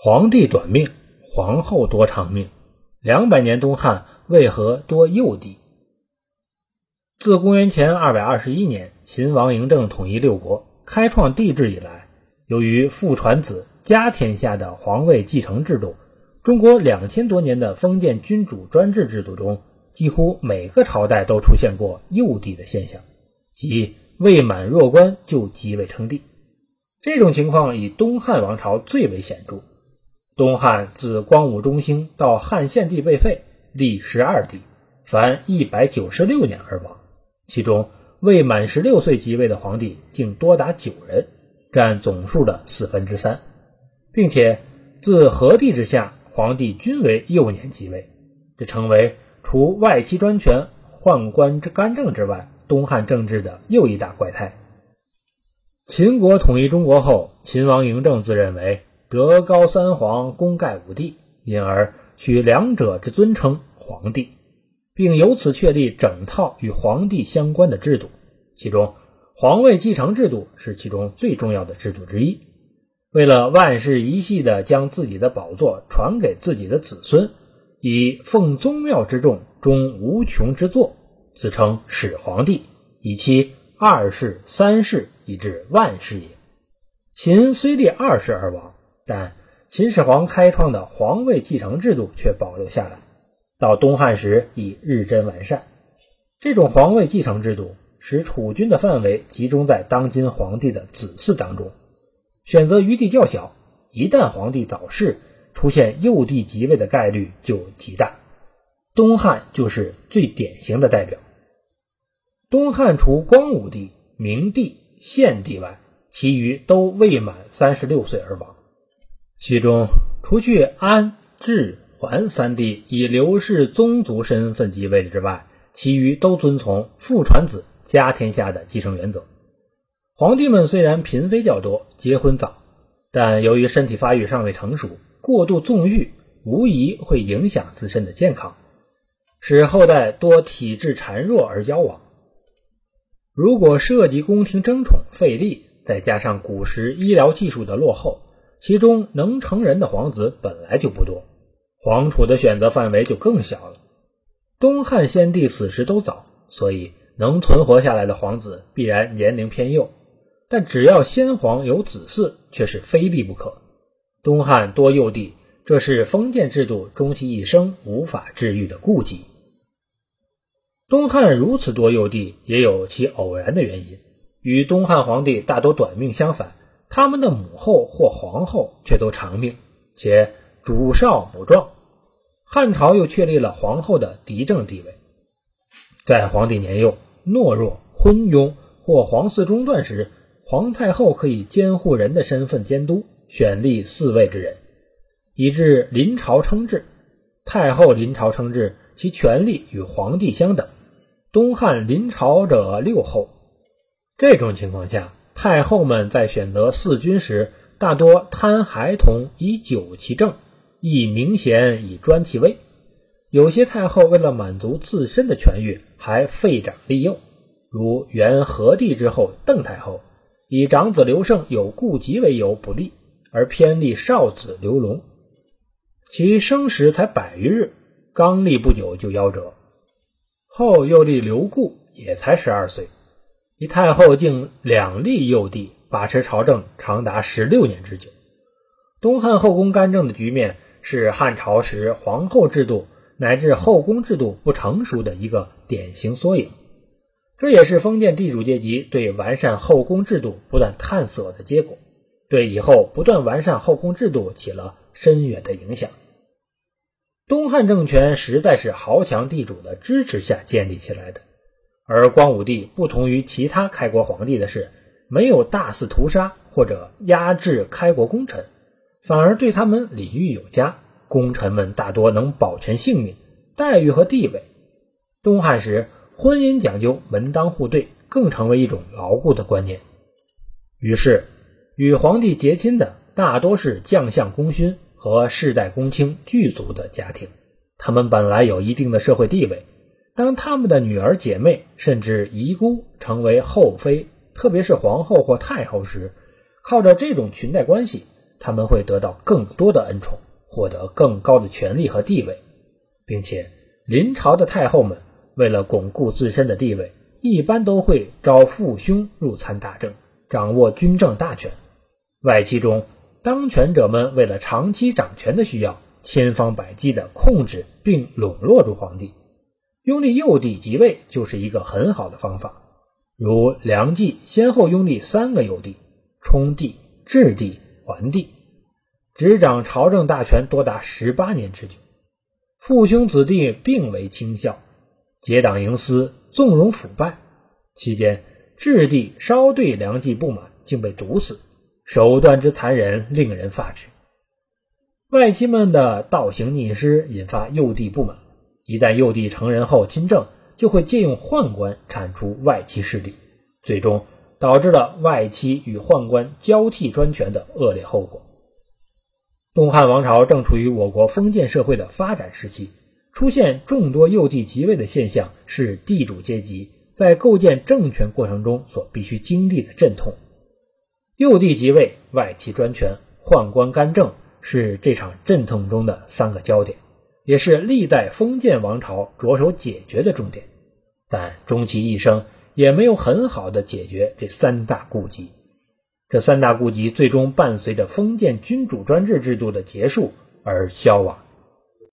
皇帝短命，皇后多长命。两百年东汉为何多幼帝？自公元前二百二十一年秦王嬴政统一六国，开创帝制以来，由于父传子、家天下的皇位继承制度，中国两千多年的封建君主专制制度中，几乎每个朝代都出现过幼帝的现象，即未满弱冠就即位称帝。这种情况以东汉王朝最为显著。东汉自光武中兴到汉献帝被废，历十二帝，凡一百九十六年而亡。其中未满十六岁即位的皇帝竟多达九人，占总数的四分之三，并且自和帝之下，皇帝均为幼年即位，这成为除外戚专权、宦官之干政之外，东汉政治的又一大怪胎。秦国统一中国后，秦王嬴政自认为。德高三皇，功盖五帝，因而取两者之尊称皇帝，并由此确立整套与皇帝相关的制度。其中，皇位继承制度是其中最重要的制度之一。为了万世一系的将自己的宝座传给自己的子孙，以奉宗庙之重，终无穷之作，自称始皇帝，以期二世、三世以至万世也。秦虽立二世而亡。但秦始皇开创的皇位继承制度却保留下来，到东汉时已日臻完善。这种皇位继承制度使储君的范围集中在当今皇帝的子嗣当中，选择余地较小。一旦皇帝早逝，出现幼帝即位的概率就极大。东汉就是最典型的代表。东汉除光武帝、明帝、献帝外，其余都未满三十六岁而亡。其中，除去安、智、桓三帝以刘氏宗族身份继位之外，其余都遵从父传子、家天下的继承原则。皇帝们虽然嫔妃较多、结婚早，但由于身体发育尚未成熟，过度纵欲无疑会影响自身的健康，使后代多体质孱弱而夭亡。如果涉及宫廷争宠费力，再加上古时医疗技术的落后，其中能成人的皇子本来就不多，皇储的选择范围就更小了。东汉先帝死时都早，所以能存活下来的皇子必然年龄偏幼。但只要先皇有子嗣，却是非必不可。东汉多幼帝，这是封建制度终其一生无法治愈的痼疾。东汉如此多幼帝，也有其偶然的原因，与东汉皇帝大多短命相反。他们的母后或皇后却都长命，且主少母壮。汉朝又确立了皇后的嫡政地位。在皇帝年幼、懦弱、昏庸或皇嗣中断时，皇太后可以监护人的身份监督，选立嗣位之人，以致临朝称制。太后临朝称制，其权力与皇帝相等。东汉临朝者六后。这种情况下。太后们在选择嗣君时，大多贪孩童以久其政，亦明贤以专其位。有些太后为了满足自身的权欲，还废长立幼，如元和帝之后邓太后，以长子刘胜有痼疾为由不立，而偏立少子刘隆，其生时才百余日，刚立不久就夭折。后又立刘固，也才十二岁。以太后竟两立幼帝，把持朝政长达十六年之久。东汉后宫干政的局面是汉朝时皇后制度乃至后宫制度不成熟的一个典型缩影。这也是封建地主阶级对完善后宫制度不断探索的结果，对以后不断完善后宫制度起了深远的影响。东汉政权实在是豪强地主的支持下建立起来的。而光武帝不同于其他开国皇帝的是，没有大肆屠杀或者压制开国功臣，反而对他们礼遇有加，功臣们大多能保全性命、待遇和地位。东汉时，婚姻讲究门当户对，更成为一种牢固的观念。于是，与皇帝结亲的大多是将相功勋和世代公卿巨族的家庭，他们本来有一定的社会地位。当他们的女儿、姐妹甚至遗孤成为后妃，特别是皇后或太后时，靠着这种裙带关系，他们会得到更多的恩宠，获得更高的权力和地位，并且临朝的太后们为了巩固自身的地位，一般都会招父兄入参大政，掌握军政大权。外戚中，当权者们为了长期掌权的需要，千方百计地控制并笼络住皇帝。拥立幼帝即位就是一个很好的方法。如梁冀先后拥立三个幼帝：冲帝、质帝、桓帝，执掌朝政大权多达十八年之久。父兄子弟并为亲孝，结党营私，纵容腐败。期间，质帝稍对梁冀不满，竟被毒死，手段之残忍，令人发指。外戚们的倒行逆施引发幼帝不满，一旦幼帝成人后亲政。就会借用宦官铲除外戚势力，最终导致了外戚与宦官交替专权的恶劣后果。东汉王朝正处于我国封建社会的发展时期，出现众多幼帝即位的现象，是地主阶级在构建政权过程中所必须经历的阵痛。幼帝即位、外戚专权、宦官干政，是这场阵痛中的三个焦点。也是历代封建王朝着手解决的重点，但终其一生也没有很好的解决这三大痼疾。这三大痼疾最终伴随着封建君主专制制度的结束而消亡。